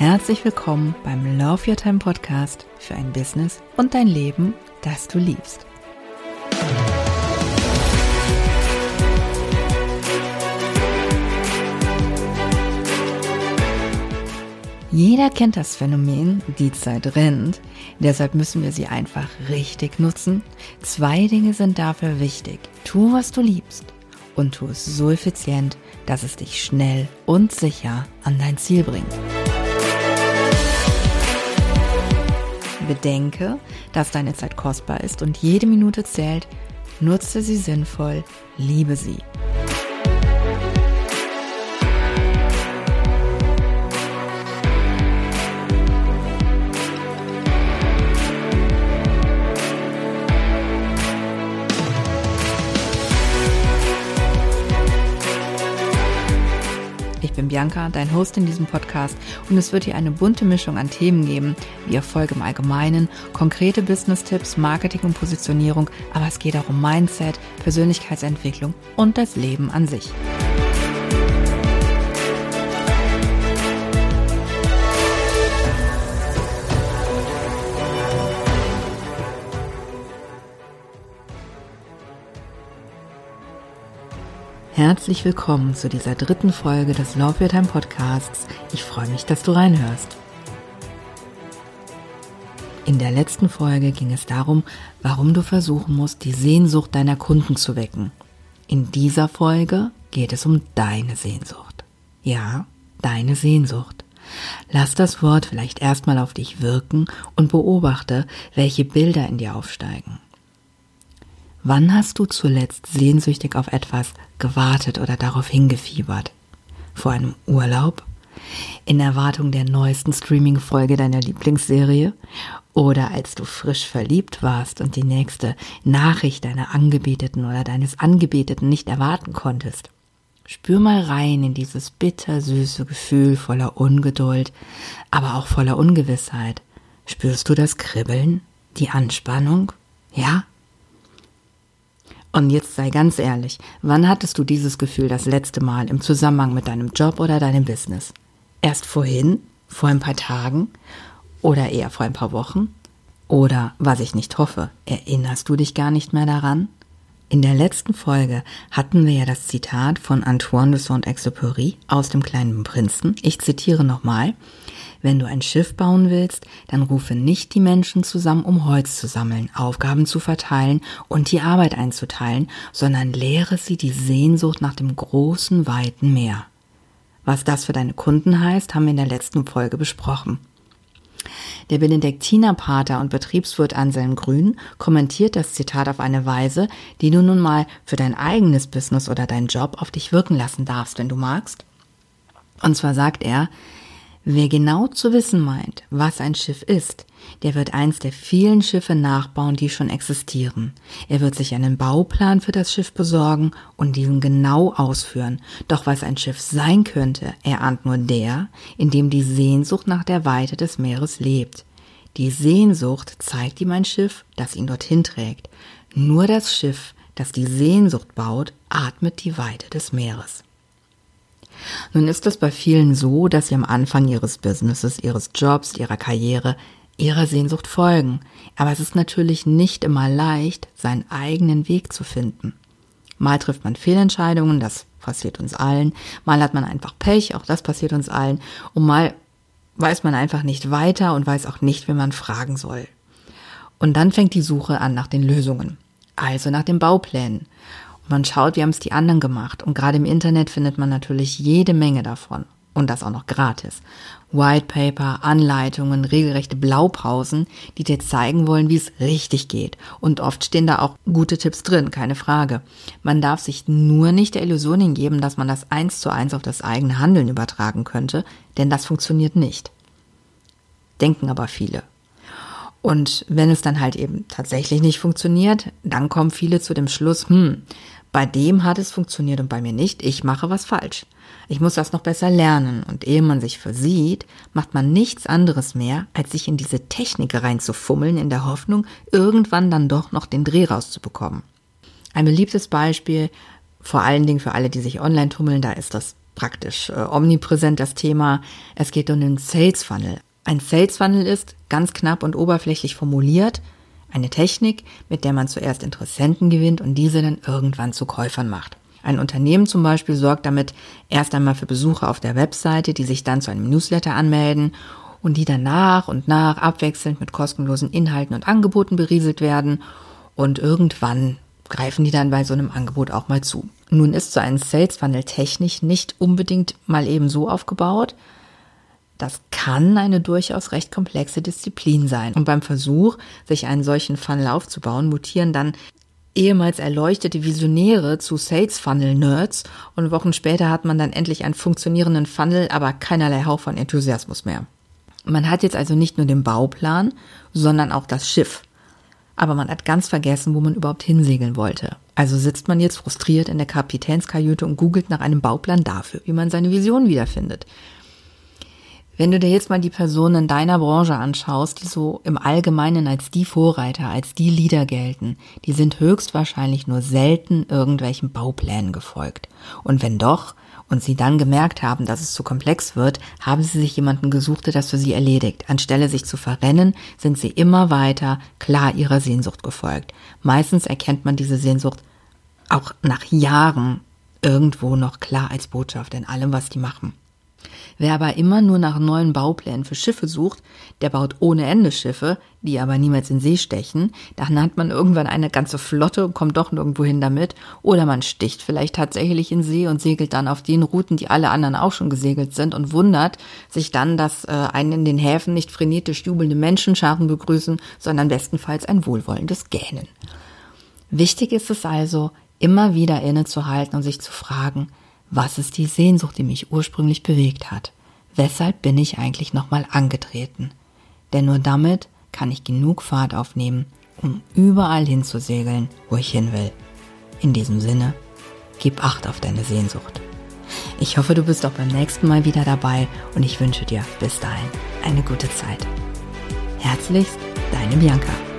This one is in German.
Herzlich willkommen beim Love Your Time Podcast für ein Business und dein Leben, das du liebst. Jeder kennt das Phänomen, die Zeit rennt, deshalb müssen wir sie einfach richtig nutzen. Zwei Dinge sind dafür wichtig. Tu, was du liebst und tu es so effizient, dass es dich schnell und sicher an dein Ziel bringt. Bedenke, dass deine Zeit kostbar ist und jede Minute zählt. Nutze sie sinnvoll, liebe sie. Bin Bianca, dein Host in diesem Podcast und es wird hier eine bunte Mischung an Themen geben, wie Erfolg im Allgemeinen, konkrete Business-Tipps, Marketing und Positionierung, aber es geht auch um Mindset, Persönlichkeitsentwicklung und das Leben an sich. Herzlich willkommen zu dieser dritten Folge des Love Your Time Podcasts. Ich freue mich, dass du reinhörst. In der letzten Folge ging es darum, warum du versuchen musst, die Sehnsucht deiner Kunden zu wecken. In dieser Folge geht es um deine Sehnsucht. Ja, deine Sehnsucht. Lass das Wort vielleicht erstmal auf dich wirken und beobachte, welche Bilder in dir aufsteigen. Wann hast du zuletzt sehnsüchtig auf etwas gewartet oder darauf hingefiebert? Vor einem Urlaub? In Erwartung der neuesten Streaming-Folge deiner Lieblingsserie? Oder als du frisch verliebt warst und die nächste Nachricht deiner Angebeteten oder deines Angebeteten nicht erwarten konntest? Spür mal rein in dieses bittersüße Gefühl voller Ungeduld, aber auch voller Ungewissheit. Spürst du das Kribbeln? Die Anspannung? Ja? Und jetzt sei ganz ehrlich, wann hattest du dieses Gefühl das letzte Mal im Zusammenhang mit deinem Job oder deinem Business? Erst vorhin? Vor ein paar Tagen? Oder eher vor ein paar Wochen? Oder, was ich nicht hoffe, erinnerst du dich gar nicht mehr daran? In der letzten Folge hatten wir ja das Zitat von Antoine de Saint-Exupéry aus dem kleinen Prinzen. Ich zitiere nochmal. Wenn du ein Schiff bauen willst, dann rufe nicht die Menschen zusammen, um Holz zu sammeln, Aufgaben zu verteilen und die Arbeit einzuteilen, sondern lehre sie die Sehnsucht nach dem großen, weiten Meer. Was das für deine Kunden heißt, haben wir in der letzten Folge besprochen. Der Benediktinerpater und Betriebswirt Anselm Grün kommentiert das Zitat auf eine Weise, die du nun mal für dein eigenes Business oder deinen Job auf dich wirken lassen darfst, wenn du magst. Und zwar sagt er, Wer genau zu wissen meint, was ein Schiff ist, der wird eins der vielen Schiffe nachbauen, die schon existieren. Er wird sich einen Bauplan für das Schiff besorgen und diesen genau ausführen. Doch was ein Schiff sein könnte, erahnt nur der, in dem die Sehnsucht nach der Weite des Meeres lebt. Die Sehnsucht zeigt ihm ein Schiff, das ihn dorthin trägt. Nur das Schiff, das die Sehnsucht baut, atmet die Weite des Meeres. Nun ist es bei vielen so, dass sie am Anfang ihres Businesses, ihres Jobs, ihrer Karriere ihrer Sehnsucht folgen. Aber es ist natürlich nicht immer leicht, seinen eigenen Weg zu finden. Mal trifft man Fehlentscheidungen, das passiert uns allen. Mal hat man einfach Pech, auch das passiert uns allen. Und mal weiß man einfach nicht weiter und weiß auch nicht, wen man fragen soll. Und dann fängt die Suche an nach den Lösungen, also nach den Bauplänen. Man schaut, wie haben es die anderen gemacht. Und gerade im Internet findet man natürlich jede Menge davon. Und das auch noch gratis. White Paper, Anleitungen, regelrechte Blaupausen, die dir zeigen wollen, wie es richtig geht. Und oft stehen da auch gute Tipps drin, keine Frage. Man darf sich nur nicht der Illusion hingeben, dass man das eins zu eins auf das eigene Handeln übertragen könnte, denn das funktioniert nicht. Denken aber viele. Und wenn es dann halt eben tatsächlich nicht funktioniert, dann kommen viele zu dem Schluss, hm, bei dem hat es funktioniert und bei mir nicht. Ich mache was falsch. Ich muss das noch besser lernen. Und ehe man sich versieht, macht man nichts anderes mehr, als sich in diese Technik reinzufummeln, in der Hoffnung, irgendwann dann doch noch den Dreh rauszubekommen. Ein beliebtes Beispiel, vor allen Dingen für alle, die sich online tummeln, da ist das praktisch äh, omnipräsent das Thema, es geht um den Sales Funnel. Ein Sales Funnel ist, ganz knapp und oberflächlich formuliert, eine Technik, mit der man zuerst Interessenten gewinnt und diese dann irgendwann zu Käufern macht. Ein Unternehmen zum Beispiel sorgt damit erst einmal für Besucher auf der Webseite, die sich dann zu einem Newsletter anmelden und die dann nach und nach abwechselnd mit kostenlosen Inhalten und Angeboten berieselt werden und irgendwann greifen die dann bei so einem Angebot auch mal zu. Nun ist so ein Sales Funnel technisch nicht unbedingt mal eben so aufgebaut. Das kann eine durchaus recht komplexe Disziplin sein. Und beim Versuch, sich einen solchen Funnel aufzubauen, mutieren dann ehemals erleuchtete Visionäre zu Sales Funnel Nerds und Wochen später hat man dann endlich einen funktionierenden Funnel, aber keinerlei Hauch von Enthusiasmus mehr. Man hat jetzt also nicht nur den Bauplan, sondern auch das Schiff. Aber man hat ganz vergessen, wo man überhaupt hinsegeln wollte. Also sitzt man jetzt frustriert in der Kapitänskajüte und googelt nach einem Bauplan dafür, wie man seine Vision wiederfindet. Wenn du dir jetzt mal die Personen in deiner Branche anschaust, die so im Allgemeinen als die Vorreiter, als die Leader gelten, die sind höchstwahrscheinlich nur selten irgendwelchen Bauplänen gefolgt. Und wenn doch, und sie dann gemerkt haben, dass es zu komplex wird, haben sie sich jemanden gesucht, der das für sie erledigt. Anstelle sich zu verrennen, sind sie immer weiter klar ihrer Sehnsucht gefolgt. Meistens erkennt man diese Sehnsucht auch nach Jahren irgendwo noch klar als Botschaft in allem, was die machen. Wer aber immer nur nach neuen Bauplänen für Schiffe sucht, der baut ohne Ende Schiffe, die aber niemals in See stechen. Dann hat man irgendwann eine ganze Flotte und kommt doch nirgendwo hin damit. Oder man sticht vielleicht tatsächlich in See und segelt dann auf den Routen, die alle anderen auch schon gesegelt sind und wundert sich dann, dass äh, einen in den Häfen nicht frenetisch jubelnde Menschenscharen begrüßen, sondern bestenfalls ein wohlwollendes Gähnen. Wichtig ist es also, immer wieder innezuhalten und sich zu fragen, was ist die Sehnsucht, die mich ursprünglich bewegt hat? Weshalb bin ich eigentlich nochmal angetreten? Denn nur damit kann ich genug Fahrt aufnehmen, um überall hinzusegeln, wo ich hin will. In diesem Sinne, gib Acht auf deine Sehnsucht. Ich hoffe, du bist auch beim nächsten Mal wieder dabei und ich wünsche dir bis dahin eine gute Zeit. Herzlichst, deine Bianca.